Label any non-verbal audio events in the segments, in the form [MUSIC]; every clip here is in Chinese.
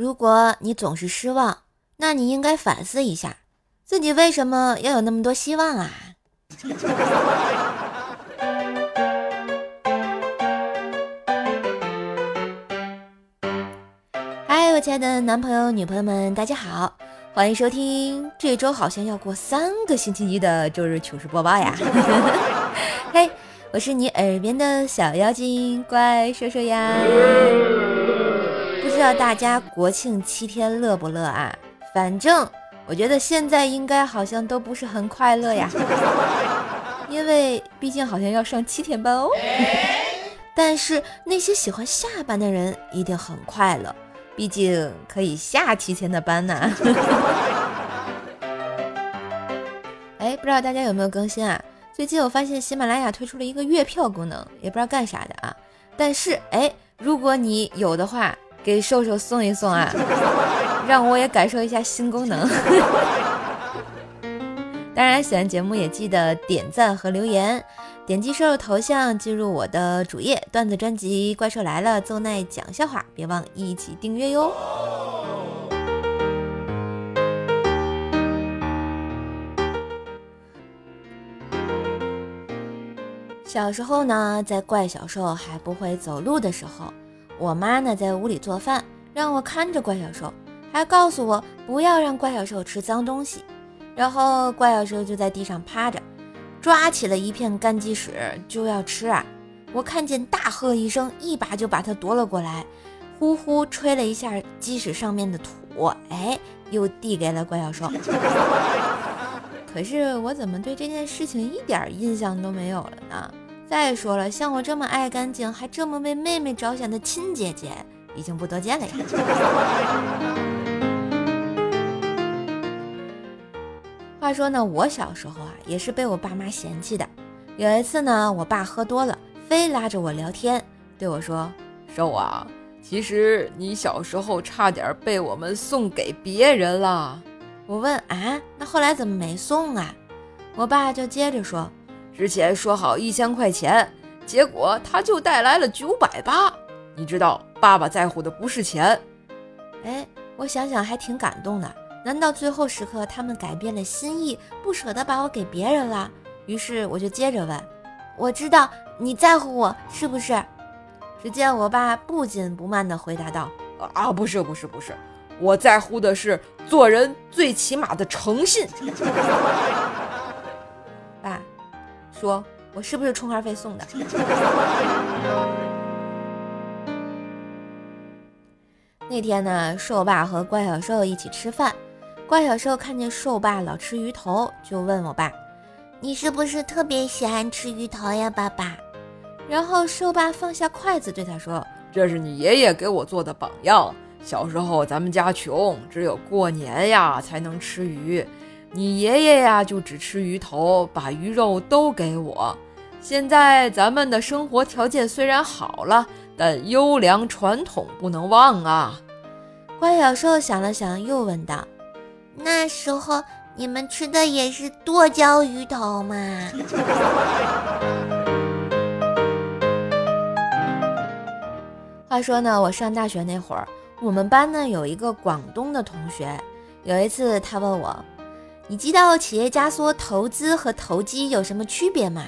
如果你总是失望，那你应该反思一下，自己为什么要有那么多希望啊？[LAUGHS] 嗨，我亲爱的男朋友、女朋友们，大家好，欢迎收听这周好像要过三个星期一的周日糗事播报呀！[LAUGHS] 嘿，我是你耳边的小妖精，乖，说说呀。不知道大家国庆七天乐不乐啊？反正我觉得现在应该好像都不是很快乐呀，[LAUGHS] 因为毕竟好像要上七天班哦。但是那些喜欢下班的人一定很快乐，毕竟可以下七天的班呢。[LAUGHS] 哎，不知道大家有没有更新啊？最近我发现喜马拉雅推出了一个月票功能，也不知道干啥的啊。但是哎，如果你有的话，给瘦瘦送一送啊，[LAUGHS] 让我也感受一下新功能。[LAUGHS] 当然，喜欢节目也记得点赞和留言，点击瘦瘦头像进入我的主页，段子专辑《怪兽来了》，奏奈讲笑话，别忘一起订阅哟。小时候呢，在怪小兽还不会走路的时候。我妈呢，在屋里做饭，让我看着怪小兽，还告诉我不要让怪小兽吃脏东西。然后怪小兽就在地上趴着，抓起了一片干鸡屎就要吃啊！我看见大喝一声，一把就把它夺了过来，呼呼吹了一下鸡屎上面的土，哎，又递给了怪小兽。[LAUGHS] 可是我怎么对这件事情一点印象都没有了呢？再说了，像我这么爱干净还这么为妹妹着想的亲姐姐，已经不多见了呀。话说呢，我小时候啊，也是被我爸妈嫌弃的。有一次呢，我爸喝多了，非拉着我聊天，对我说：“瘦啊，其实你小时候差点被我们送给别人了。”我问：“啊，那后来怎么没送啊？”我爸就接着说。之前说好一千块钱，结果他就带来了九百八。你知道，爸爸在乎的不是钱。哎，我想想还挺感动的。难道最后时刻他们改变了心意，不舍得把我给别人了？于是我就接着问：“我知道你在乎我，是不是？”只见我爸不紧不慢地回答道：“啊，不是，不是，不是，我在乎的是做人最起码的诚信。”说我是不是充话费送的？[LAUGHS] 那天呢，瘦爸和怪小兽一起吃饭，怪小兽看见瘦爸老吃鱼头，就问我爸：“你是不是特别喜欢吃鱼头呀，爸爸？”然后瘦爸放下筷子对他说：“这是你爷爷给我做的榜样。小时候咱们家穷，只有过年呀才能吃鱼。”你爷爷呀，就只吃鱼头，把鱼肉都给我。现在咱们的生活条件虽然好了，但优良传统不能忘啊。怪小兽想了想，又问道：“那时候你们吃的也是剁椒鱼头吗？” [LAUGHS] 话说呢，我上大学那会儿，我们班呢有一个广东的同学，有一次他问我。你知道企业家说投资和投机有什么区别吗？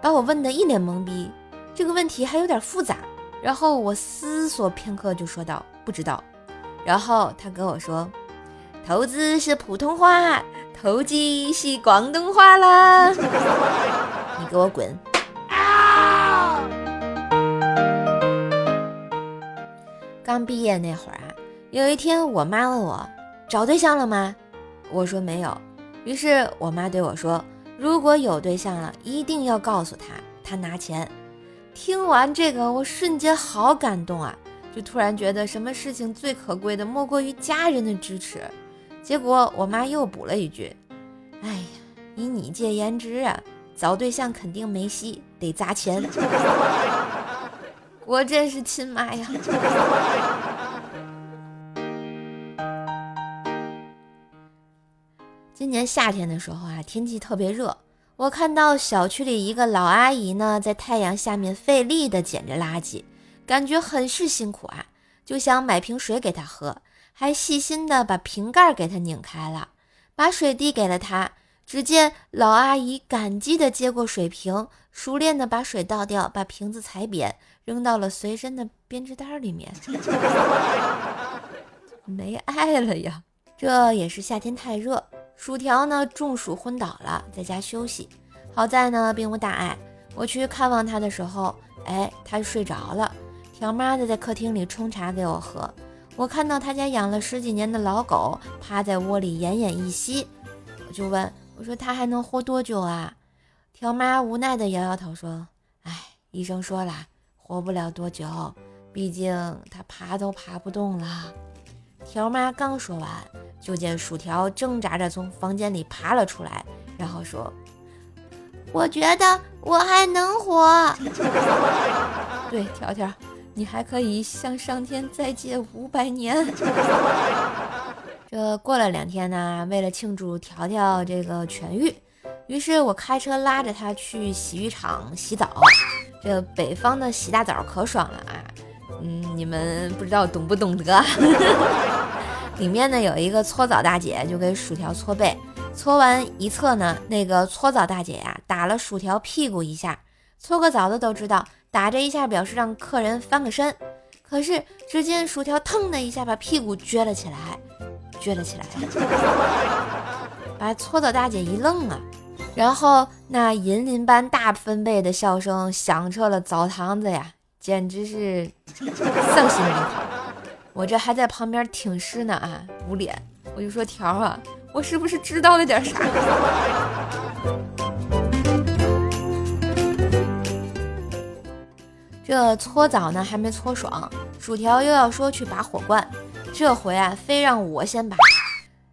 把我问得一脸懵逼，这个问题还有点复杂。然后我思索片刻就说道：“不知道。”然后他跟我说：“投资是普通话，投机是广东话啦。[LAUGHS] ”你给我滚！刚毕业那会儿啊，有一天我妈问我找对象了吗？我说没有，于是我妈对我说：“如果有对象了，一定要告诉他，他拿钱。”听完这个，我瞬间好感动啊！就突然觉得什么事情最可贵的莫过于家人的支持。结果我妈又补了一句：“哎呀，以你这颜值啊，找对象肯定没戏，得砸钱。” [LAUGHS] 我真是亲妈呀！今年夏天的时候啊，天气特别热。我看到小区里一个老阿姨呢，在太阳下面费力地捡着垃圾，感觉很是辛苦啊。就想买瓶水给她喝，还细心的把瓶盖给她拧开了，把水递给了她。只见老阿姨感激的接过水瓶，熟练的把水倒掉，把瓶子踩扁，扔到了随身的编织袋里面。[LAUGHS] 没爱了呀！这也是夏天太热，薯条呢中暑昏倒了，在家休息。好在呢并无大碍。我去看望他的时候，哎，他睡着了。条妈的在客厅里冲茶给我喝。我看到他家养了十几年的老狗趴在窝里奄奄一息，我就问我说他还能活多久啊？条妈无奈的摇摇头说：“哎，医生说了，活不了多久，毕竟他爬都爬不动了。”条妈刚说完，就见薯条挣扎着从房间里爬了出来，然后说。我觉得我还能活。[LAUGHS] 对，条条，你还可以向上天再借五百年。[LAUGHS] 这过了两天呢，为了庆祝条条这个痊愈，于是我开车拉着他去洗浴场洗澡。这北方的洗大澡可爽了啊！嗯，你们不知道懂不懂得？[LAUGHS] 里面呢有一个搓澡大姐，就给薯条搓背。搓完一侧呢，那个搓澡大姐呀，打了薯条屁股一下。搓个澡的都知道，打这一下表示让客人翻个身。可是只见薯条腾的一下把屁股撅了起来，撅了起来，把搓澡大姐一愣啊。然后那银铃般大分贝的笑声响彻了澡堂子呀，简直是丧心病狂。我这还在旁边挺尸呢啊，捂脸，我就说条啊。我是不是知道了点啥？[LAUGHS] 这搓澡呢还没搓爽，薯条又要说去拔火罐，这回啊非让我先拔。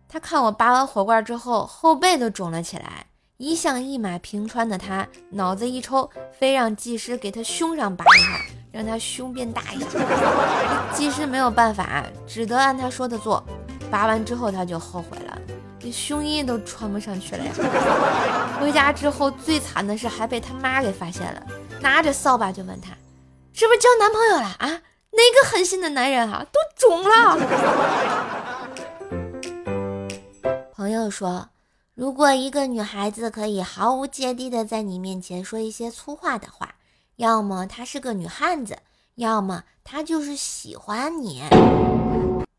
他看我拔完火罐之后，后背都肿了起来。一向一马平川的他，脑子一抽，非让技师给他胸上拔一下，让他胸变大一些。[LAUGHS] 技师没有办法，只得按他说的做。拔完之后他就后悔了。这胸衣都穿不上去了呀！回家之后最惨的是还被他妈给发现了，拿着扫把就问他，是不是交男朋友了啊？哪个狠心的男人啊，都肿了。朋友说，如果一个女孩子可以毫无芥蒂的在你面前说一些粗话的话，要么她是个女汉子，要么她就是喜欢你。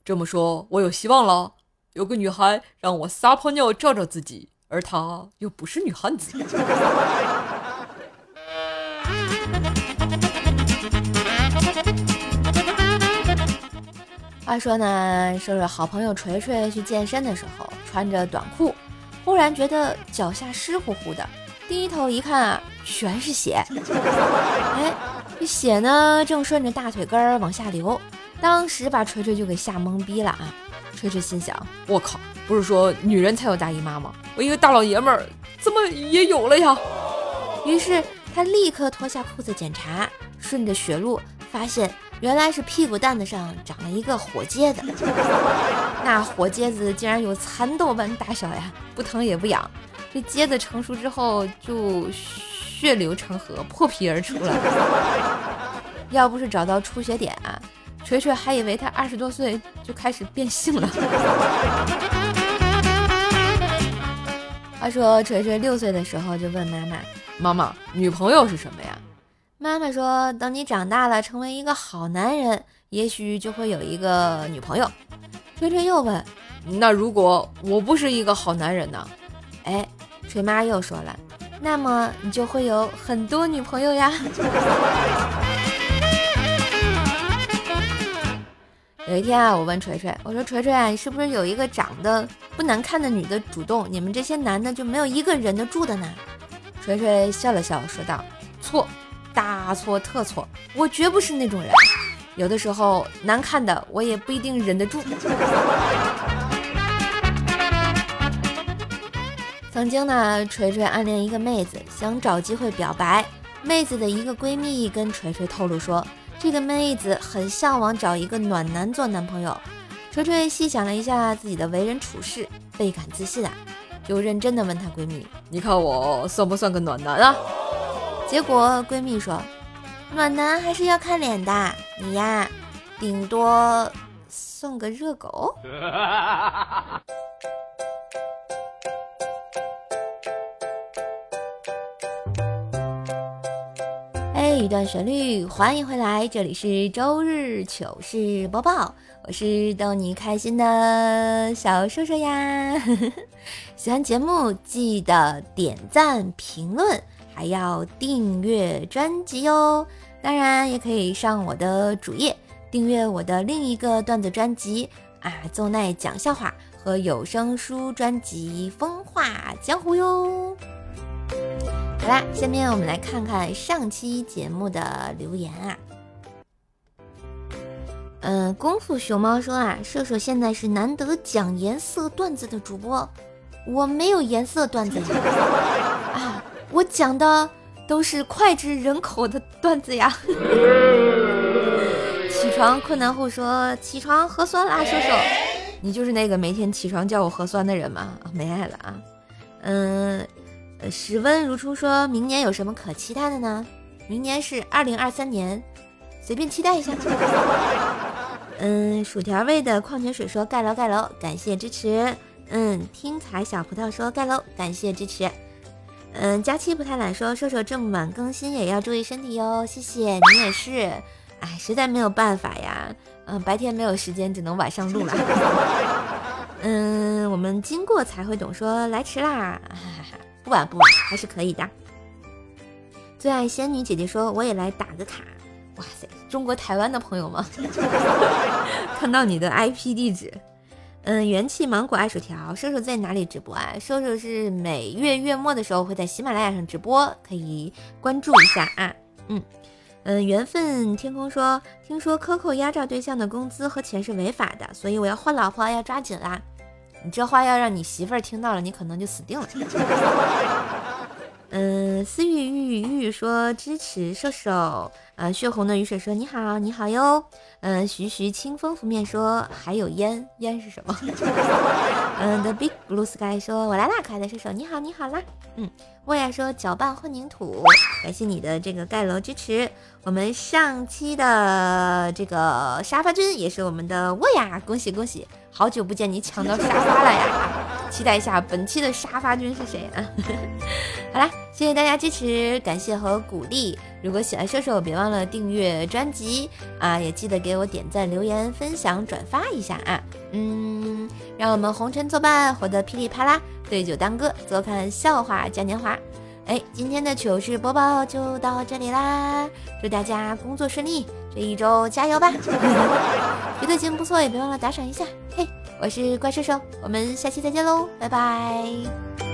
这么说，我有希望了。有个女孩让我撒泡尿照照自己，而她又不是女汉子。[LAUGHS] 话说呢，说说好朋友锤锤去健身的时候，穿着短裤，忽然觉得脚下湿乎乎的，低头一看啊，全是血。[LAUGHS] 哎，这血呢，正顺着大腿根儿往下流，当时把锤锤就给吓懵逼了啊！锤锤心想：“我靠，不是说女人才有大姨妈吗？我一个大老爷们儿怎么也有了呀？”于是他立刻脱下裤子检查，顺着血路发现原来是屁股蛋子上长了一个火疖子。那火疖子竟然有蚕豆般大小呀，不疼也不痒。这疖子成熟之后就血流成河，破皮而出了。[LAUGHS] 要不是找到出血点啊！锤锤还以为他二十多岁就开始变性了。[LAUGHS] 话说锤锤六岁的时候就问妈妈：“妈妈，女朋友是什么呀？”妈妈说：“等你长大了，成为一个好男人，也许就会有一个女朋友。”锤锤又问：“那如果我不是一个好男人呢？”哎，锤妈又说了：“那么你就会有很多女朋友呀。”有一天啊，我问锤锤，我说锤锤啊，你是不是有一个长得不难看的女的主动，你们这些男的就没有一个忍得住的呢？锤锤笑了笑，说道：“错，大错特错，我绝不是那种人。有的时候难看的我也不一定忍得住。”曾经呢，锤锤暗恋一个妹子，想找机会表白。妹子的一个闺蜜跟锤锤透露说。这个妹子很向往找一个暖男做男朋友。锤锤细想了一下自己的为人处事，倍感自信啊，就认真的问她闺蜜：“你看我算不算个暖男啊？”结果闺蜜说：“暖男还是要看脸的，你呀，顶多送个热狗。[LAUGHS] 这，一段旋律，欢迎回来，这里是周日糗事播报，我是逗你开心的小叔叔呀。[LAUGHS] 喜欢节目记得点赞、评论，还要订阅专辑哟。当然，也可以上我的主页订阅我的另一个段子专辑啊，奏奈讲笑话和有声书专辑《风化江湖》哟。好啦，下面我们来看看上期节目的留言啊。嗯，功夫熊猫说啊，射手现在是难得讲颜色段子的主播，我没有颜色段子呀，[LAUGHS] 啊，我讲的都是脍炙人口的段子呀。[LAUGHS] 起床困难户说，起床核酸啦，射手，你就是那个每天起床叫我核酸的人吗？没爱了啊，嗯。呃，室温如初说：“明年有什么可期待的呢？明年是二零二三年，随便期待一下。[LAUGHS] ”嗯，薯条味的矿泉水说：“盖楼盖楼，感谢支持。”嗯，听彩小葡萄说：“盖楼，感谢支持。”嗯，佳期不太懒说：“射手这么晚更新也要注意身体哟，谢谢你也是。”哎，实在没有办法呀，嗯，白天没有时间，只能晚上录了。[LAUGHS] 嗯，我们经过才会懂说：“来迟啦。”哈哈。不晚不晚，还是可以的。最爱仙女姐姐说：“我也来打个卡。”哇塞，中国台湾的朋友吗？[LAUGHS] 看到你的 IP 地址。嗯，元气芒果爱薯条，瘦瘦在哪里直播啊？瘦瘦是每月月末的时候会在喜马拉雅上直播，可以关注一下啊。嗯嗯，缘分天空说：“听说 Coco 压榨对象的工资和钱是违法的，所以我要换老婆，要抓紧啦。”你这话要让你媳妇儿听到了，你可能就死定了。[LAUGHS] 嗯，思玉玉玉说支持射手。呃，血红的雨水说你好，你好哟。嗯，徐徐清风拂面说还有烟，烟是什么？[LAUGHS] 嗯，The Big Blue Sky 说我来啦，可爱的射手，你好，你好啦。嗯，沃亚说搅拌混凝土，感谢你的这个盖楼支持。我们上期的这个沙发君也是我们的沃亚，恭喜恭喜。好久不见，你抢到沙发了呀！[LAUGHS] 期待一下本期的沙发君是谁啊？[LAUGHS] 好啦，谢谢大家支持，感谢和鼓励。如果喜欢射手，别忘了订阅专辑啊，也记得给我点赞、留言、分享、转发一下啊！嗯，让我们红尘作伴，活得噼里啪啦，对酒当歌，坐看笑话嘉年华。哎，今天的糗事播报就到这里啦！祝大家工作顺利，这一周加油吧！[LAUGHS] 觉得节目不错，也别忘了打赏一下。嘿，我是怪兽兽，我们下期再见喽，拜拜。